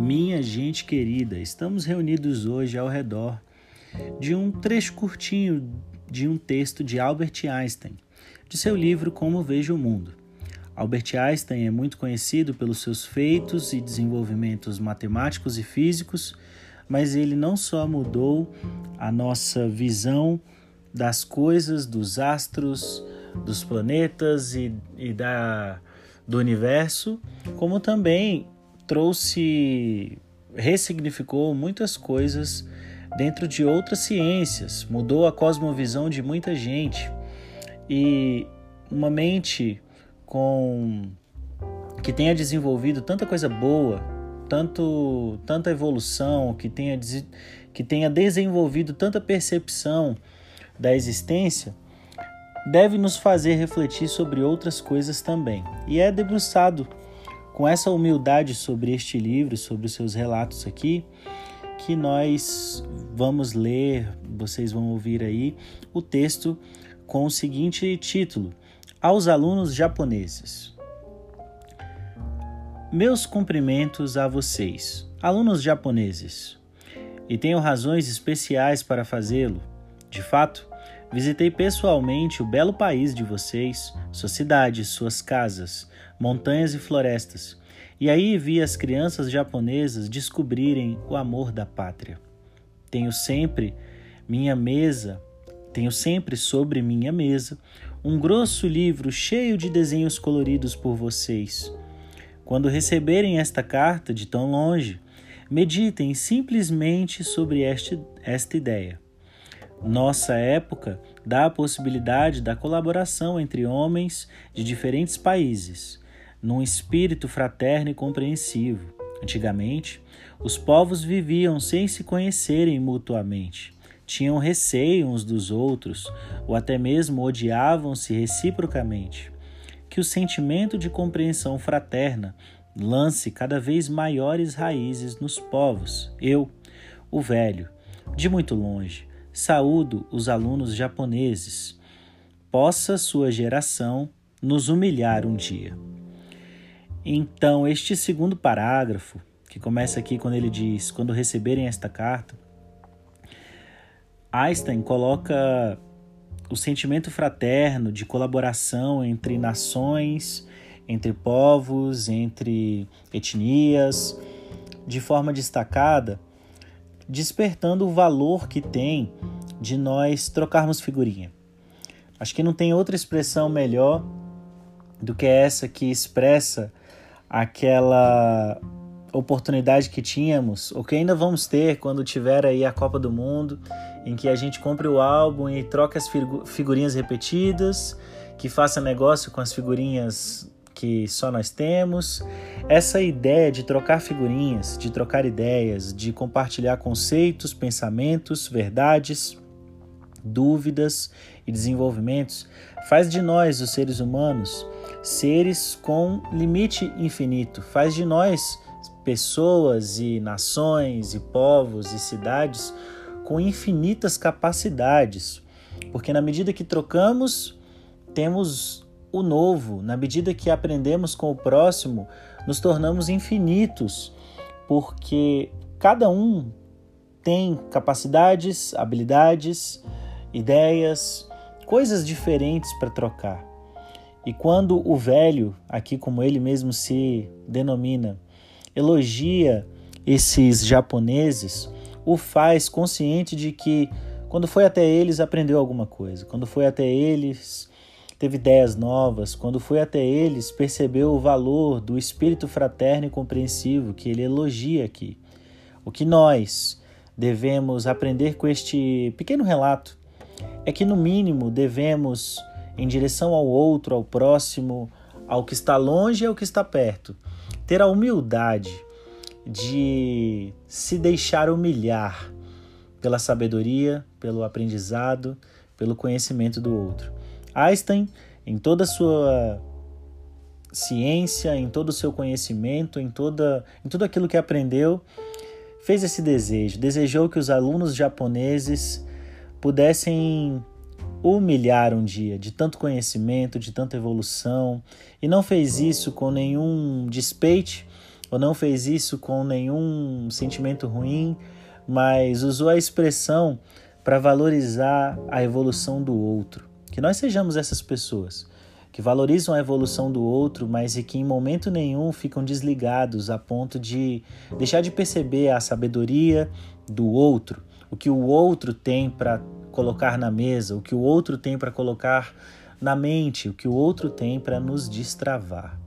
Minha gente querida, estamos reunidos hoje ao redor de um trecho curtinho de um texto de Albert Einstein, de seu livro Como Vejo o Mundo. Albert Einstein é muito conhecido pelos seus feitos e desenvolvimentos matemáticos e físicos, mas ele não só mudou a nossa visão das coisas, dos astros, dos planetas e, e da, do universo, como também trouxe, ressignificou muitas coisas dentro de outras ciências, mudou a cosmovisão de muita gente. E uma mente com que tenha desenvolvido tanta coisa boa, tanto tanta evolução, que tenha que tenha desenvolvido tanta percepção da existência, deve nos fazer refletir sobre outras coisas também. E é debruçado com essa humildade sobre este livro, sobre os seus relatos aqui, que nós vamos ler, vocês vão ouvir aí o texto com o seguinte título: Aos alunos japoneses. Meus cumprimentos a vocês, alunos japoneses, e tenho razões especiais para fazê-lo. De fato, visitei pessoalmente o belo país de vocês, suas cidades, suas casas, montanhas e florestas, e aí vi as crianças japonesas descobrirem o amor da pátria. Tenho sempre minha mesa, tenho sempre sobre minha mesa um grosso livro cheio de desenhos coloridos por vocês. Quando receberem esta carta de tão longe, meditem simplesmente sobre este, esta ideia. Nossa época dá a possibilidade da colaboração entre homens de diferentes países num espírito fraterno e compreensivo. Antigamente, os povos viviam sem se conhecerem mutuamente. Tinham receio uns dos outros, ou até mesmo odiavam-se reciprocamente. Que o sentimento de compreensão fraterna lance cada vez maiores raízes nos povos. Eu, o velho, de muito longe, saúdo os alunos japoneses. Possa sua geração nos humilhar um dia. Então, este segundo parágrafo, que começa aqui quando ele diz: quando receberem esta carta, Einstein coloca o sentimento fraterno de colaboração entre nações, entre povos, entre etnias, de forma destacada, despertando o valor que tem de nós trocarmos figurinha. Acho que não tem outra expressão melhor do que essa que expressa aquela oportunidade que tínhamos, ou que ainda vamos ter quando tiver aí a Copa do Mundo, em que a gente compre o álbum e troque as figurinhas repetidas, que faça negócio com as figurinhas que só nós temos. Essa ideia de trocar figurinhas, de trocar ideias, de compartilhar conceitos, pensamentos, verdades, dúvidas e desenvolvimentos faz de nós, os seres humanos, seres com limite infinito. Faz de nós pessoas e nações e povos e cidades com infinitas capacidades. Porque na medida que trocamos, temos o novo, na medida que aprendemos com o próximo, nos tornamos infinitos, porque cada um tem capacidades, habilidades, ideias, coisas diferentes para trocar. E quando o velho, aqui como ele mesmo se denomina, elogia esses japoneses, o faz consciente de que quando foi até eles aprendeu alguma coisa, quando foi até eles teve ideias novas, quando foi até eles percebeu o valor do espírito fraterno e compreensivo que ele elogia aqui. O que nós devemos aprender com este pequeno relato é que, no mínimo, devemos em direção ao outro, ao próximo, ao que está longe e ao que está perto. Ter a humildade de se deixar humilhar pela sabedoria, pelo aprendizado, pelo conhecimento do outro. Einstein, em toda a sua ciência, em todo o seu conhecimento, em, toda, em tudo aquilo que aprendeu, fez esse desejo. Desejou que os alunos japoneses pudessem humilhar um dia de tanto conhecimento, de tanta evolução, e não fez isso com nenhum despeite ou não fez isso com nenhum sentimento ruim, mas usou a expressão para valorizar a evolução do outro. Que nós sejamos essas pessoas que valorizam a evolução do outro, mas e que em momento nenhum ficam desligados a ponto de deixar de perceber a sabedoria do outro, o que o outro tem para colocar na mesa, o que o outro tem para colocar na mente, o que o outro tem para nos destravar.